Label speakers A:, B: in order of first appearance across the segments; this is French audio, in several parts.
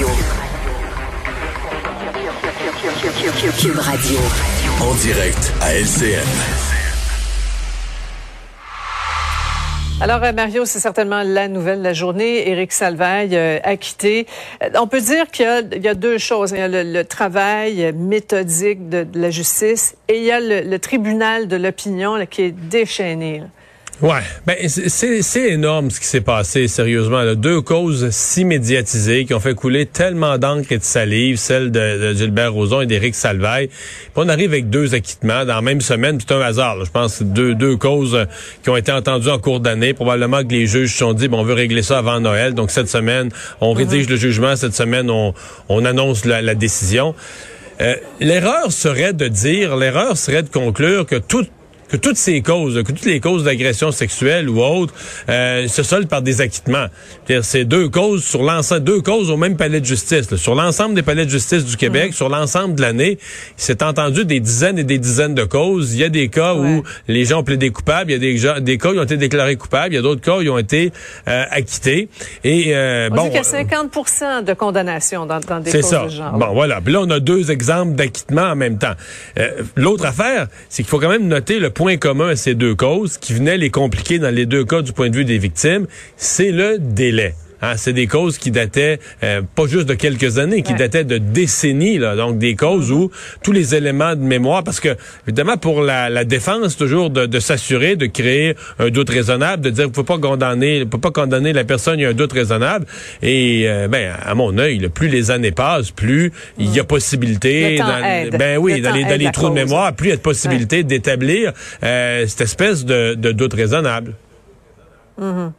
A: Radio. Cube Radio.
B: En direct à LCN.
C: Alors, euh, Mario, c'est certainement la nouvelle de la journée. Éric Salvaille euh, acquitté. Euh, on peut dire qu'il y, a deux choses. Il y a le, travail méthodique de, la justice et il y a le, tribunal de l'opinion qui est déchaîné.
D: Ouais, ben c'est énorme ce qui s'est passé, sérieusement. Là. Deux causes si médiatisées qui ont fait couler tellement d'encre et de salive, celle de, Gilbert Rozon et d'Éric Salvaille. Puis on arrive avec deux acquittements dans la même semaine, c'est un hasard. Je pense deux, deux causes qui ont été entendues en cours d'année. Probablement que les juges se sont dit, bon, on veut régler ça avant Noël. Donc cette semaine, on rédige uh-huh. le jugement. Cette semaine, on, on annonce la, la décision. Euh, l'erreur serait de dire, l'erreur serait de conclure que toute que toutes ces causes, que toutes les causes d'agression sexuelle ou autres, euh, se soldent par des acquittements. C'est deux causes sur l'ensemble, deux causes au même palais de justice. Sur l'ensemble des palais de justice du Québec, mhm. sur l'ensemble de l'année, il s'est entendu des dizaines et des dizaines de causes. Il y a des cas où les gens ont plaidé coupables, il y a des, des cas qui ont été déclarés coupables, il y a d'autres cas qui ont été euh, acquittés.
C: Et euh, on bon, dit qu'il y a 50 de condamnation dans, dans des causes de genre.
D: Bon, voilà. Puis là, on a deux exemples d'acquittement en même temps. Euh, l'autre affaire, c'est qu'il faut quand même noter le point commun à ces deux causes, qui venaient les compliquer dans les deux cas du point de vue des victimes, c'est le délai. Hein, c'est des causes qui dataient euh, pas juste de quelques années, qui dataient de décennies. Là, donc des causes où tous les éléments de mémoire, parce que évidemment pour la, la défense toujours de, de s'assurer de créer un doute raisonnable, de dire vous ne pas condamner, faut pas condamner la personne, il y a un doute raisonnable. Et euh, ben à mon œil, plus les années passent, plus il y a possibilité,
C: dans,
D: ben oui, dans les, dans les trous de mémoire, plus il y a de possibilité d'établir euh, cette espèce de, de doute raisonnable.
C: Mm-hmm.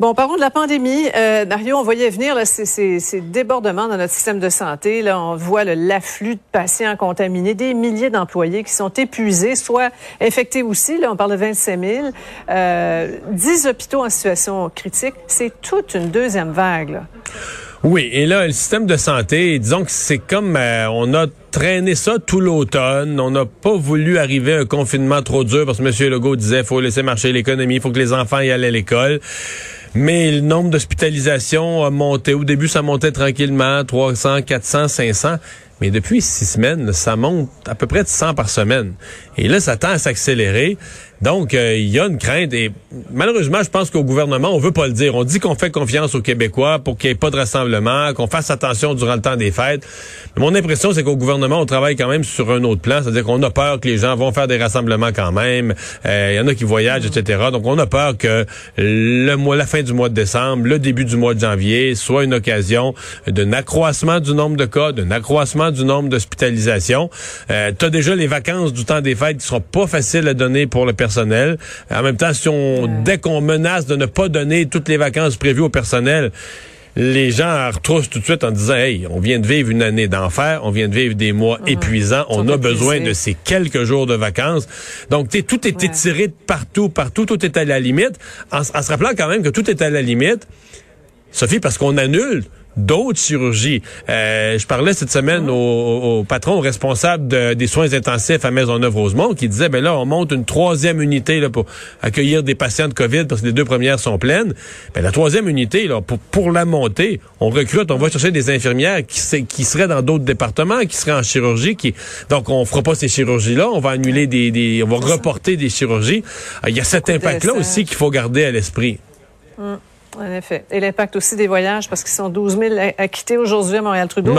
C: Bon, parlons de la pandémie. Euh, Mario, on voyait venir là, ces, ces, débordements dans notre système de santé. Là, on voit l'afflux de patients contaminés, des milliers d'employés qui sont épuisés, soit infectés aussi. Là, on parle de 25 000. Euh, 10 hôpitaux en situation critique. C'est toute une deuxième vague. Là.
D: Oui, et là, le système de santé, disons que c'est comme euh, on a traîné ça tout l'automne. On n'a pas voulu arriver à un confinement trop dur parce que M. Legault disait faut laisser marcher l'économie, il faut que les enfants y aillent à l'école. Mais le nombre d'hospitalisations a monté. Au début, ça montait tranquillement, 300, 400, 500. Mais depuis six semaines, ça monte à peu près de 100 par semaine. Et là, ça tend à s'accélérer. Donc, euh, il y a une crainte. Et malheureusement, je pense qu'au gouvernement, on veut pas le dire. On dit qu'on fait confiance aux Québécois pour qu'il n'y ait pas de rassemblement, qu'on fasse attention durant le temps des fêtes. Mais mon impression, c'est qu'au gouvernement, on travaille quand même sur un autre plan. C'est-à-dire qu'on a peur que les gens vont faire des rassemblements quand même. Euh, il y en a qui voyagent, etc. Donc, on a peur que le mois, la fin du mois de décembre, le début du mois de janvier soit une occasion d'un accroissement du nombre de cas, d'un accroissement du nombre d'hospitalisations. Euh, tu as déjà les vacances du temps des fêtes qui seront pas faciles à donner pour le personnel. En même temps, si on, dès qu'on menace de ne pas donner toutes les vacances prévues au personnel, les gens retroussent tout de suite en disant Hey, on vient de vivre une année d'enfer, on vient de vivre des mois épuisants, on a besoin de ces quelques jours de vacances. Donc, tout est étiré de partout, partout, tout est à la limite. En, en se rappelant quand même que tout est à la limite, Sophie, parce qu'on annule d'autres chirurgies. Euh, je parlais cette semaine ah. au, patron responsable des soins intensifs à Maisonneuve-Rosemont qui disait, ben là, on monte une troisième unité là, pour accueillir des patients de COVID parce que les deux premières sont pleines. Ben, la troisième unité, là, pour, pour la monter, on recrute, on va chercher des infirmières qui, qui seraient dans d'autres départements, qui seraient en chirurgie. Qui, donc, on fera pas ces chirurgies-là, on va annuler des, des on va reporter des chirurgies. Il y a cet impact-là aussi qu'il faut garder à l'esprit.
C: Hum. En effet. Et l'impact aussi des voyages, parce qu'ils sont 12 000 acquittés aujourd'hui à Montréal-Trudeau.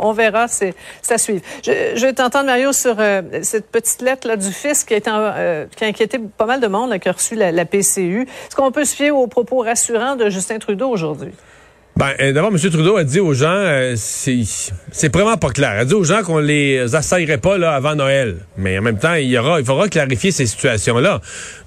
C: On, verra, c'est à suivre. Je, vais t'entendre, Mario, sur euh, cette petite lettre là du fisc qui a, euh, qui a inquiété pas mal de monde, qui a reçu la, la PCU. Est-ce qu'on peut se fier aux propos rassurants de Justin Trudeau aujourd'hui?
D: Ben, euh, d'abord, M. Trudeau a dit aux gens, euh, c'est vraiment pas clair. Il a dit aux gens qu'on les assaillerait pas là avant Noël. Mais en même temps, il y aura, il faudra clarifier ces situations-là.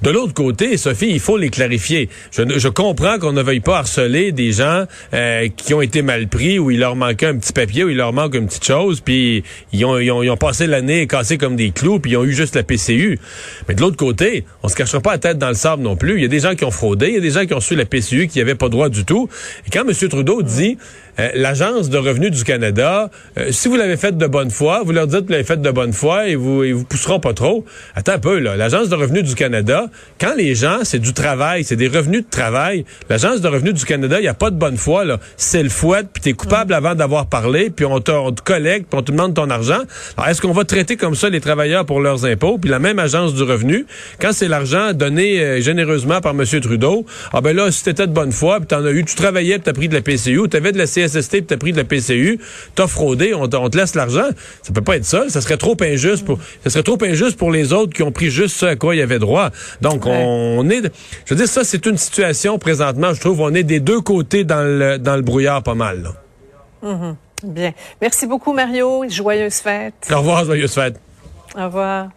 D: De l'autre côté, Sophie, il faut les clarifier. Je, je comprends qu'on ne veuille pas harceler des gens euh, qui ont été mal pris, où il leur manquait un petit papier, où il leur manque une petite chose, puis ils ont, ils ont, ils ont passé l'année cassés comme des clous, puis ils ont eu juste la PCU. Mais de l'autre côté, on se cachera pas la tête dans le sable non plus. Il y a des gens qui ont fraudé, il y a des gens qui ont su la PCU qui n'avaient pas droit du tout. Et quand M. Trudeau Trudeau dit euh, l'agence de revenus du Canada, euh, si vous l'avez fait de bonne foi, vous leur dites que vous l'avez fait de bonne foi et vous ils vous pousseront pas trop. Attends un peu là, l'agence de revenus du Canada, quand les gens c'est du travail, c'est des revenus de travail, l'agence de revenus du Canada, il y a pas de bonne foi là, c'est le fouet puis t'es coupable avant d'avoir parlé, puis on te, on te collecte, puis on te demande ton argent. Alors est-ce qu'on va traiter comme ça les travailleurs pour leurs impôts, puis la même agence du revenu, quand c'est l'argent donné euh, généreusement par M. Trudeau, ah ben là si t'étais de bonne foi, puis t'en as eu, tu travaillais, puis t'as pris de la PCU, t'avais de la CSST, puis t'as pris de la PCU, t'as fraudé, on, te laisse l'argent. Ça peut pas être ça. Ça serait trop injuste pour, ça serait trop injuste pour les autres qui ont pris juste ce à quoi ils avaient droit. Donc, on est, je veux dire, ça, c'est une situation présentement, je trouve, on est des deux côtés dans le, dans le brouillard pas mal.
C: Mm-hmm. Bien. Merci beaucoup, Mario. Joyeuse fête.
D: Au revoir, joyeuse fête.
C: Au revoir.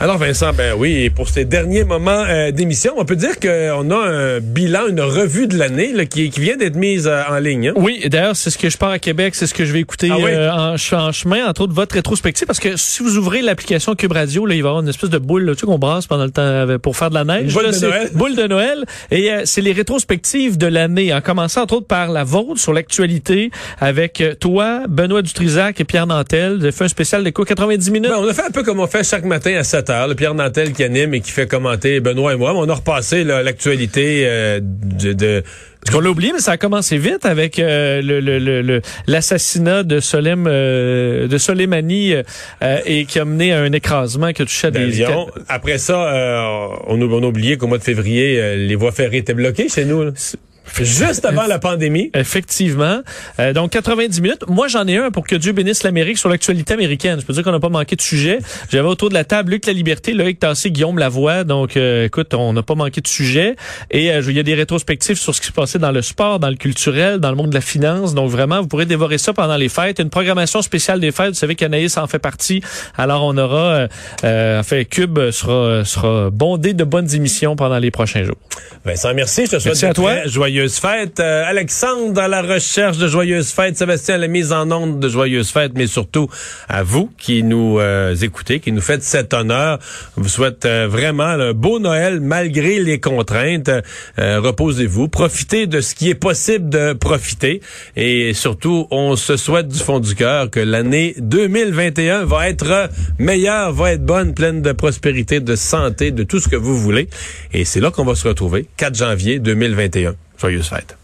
D: Alors Vincent, ben oui, pour ces derniers moments euh, d'émission, on peut dire qu'on a un bilan, une revue de l'année qui, qui, vient d'être mise euh, en ligne. Hein?
E: Oui, d'ailleurs, c'est ce que je pars à Québec, c'est ce que je vais écouter ah euh, en, en, chemin, entre autres votre rétrospective, parce que si vous ouvrez l'application Cube Radio, là, il va y avoir une espèce de boule là, tu sais, qu'on brasse pendant le temps pour faire de la neige.
D: Une boule de Noël.
E: Boule de Noël. Et c'est les rétrospectives de l'année, en commençant entre autres par la vôtre sur l'actualité, avec toi, Benoît Dutrisac et Pierre Nantel. Vous avez fait un spécial de quoi, 90 minutes?
D: Ben, on a fait un peu comme on fait chaque matin à 7 le Pierre Nantel qui anime et qui fait commenter Benoît et moi. On a repassé l'actualité euh, de, de
E: qu'on l'a oublié, mais ça a commencé vite avec euh, le l'assassinat de Solem euh, de Soleimani et qui a mené à un écrasement qui a touché à des
D: Après ça, on, on, a oublié qu'au mois de février, les voies ferrées étaient bloquées chez nous. Là. Juste avant la pandémie.
E: Effectivement. Euh, donc 90 minutes. Moi, j'en ai un pour que Dieu bénisse l'Amérique sur l'actualité américaine. Je peux dire qu'on n'a pas manqué de sujet. J'avais autour de la table Luc La Liberté, Loïc Tassé, Guillaume Lavoie. Donc, euh, écoute, on n'a pas manqué de sujet. Et euh, il y a des rétrospectives sur ce qui se passait dans le sport, dans le culturel, dans le monde de la finance. Donc, vraiment, vous pourrez dévorer ça pendant les fêtes. Une programmation spéciale des fêtes. Vous savez qu'Anaïs en fait partie. Alors, on aura... Euh, fait, Cube sera, sera bondé de bonnes émissions pendant les prochains jours.
D: Vincent, merci. Je te souhaite
E: merci à toi.
D: Joyeuses fêtes. Euh, Alexandre à la recherche de joyeuses fêtes. Sébastien à la mise en onde de joyeuses fêtes, mais surtout à vous qui nous euh, écoutez, qui nous faites cet honneur. Je vous souhaite euh, vraiment un beau Noël malgré les contraintes. Reposez-vous. Profitez de ce qui est possible de profiter. Et surtout, on se souhaite du fond du cœur que l'année 2021 va être meilleure, va être bonne, pleine de prospérité, de santé, de tout ce que vous voulez. Et c'est là qu'on va se retrouver, 4 janvier 2021. Joyeuse fête.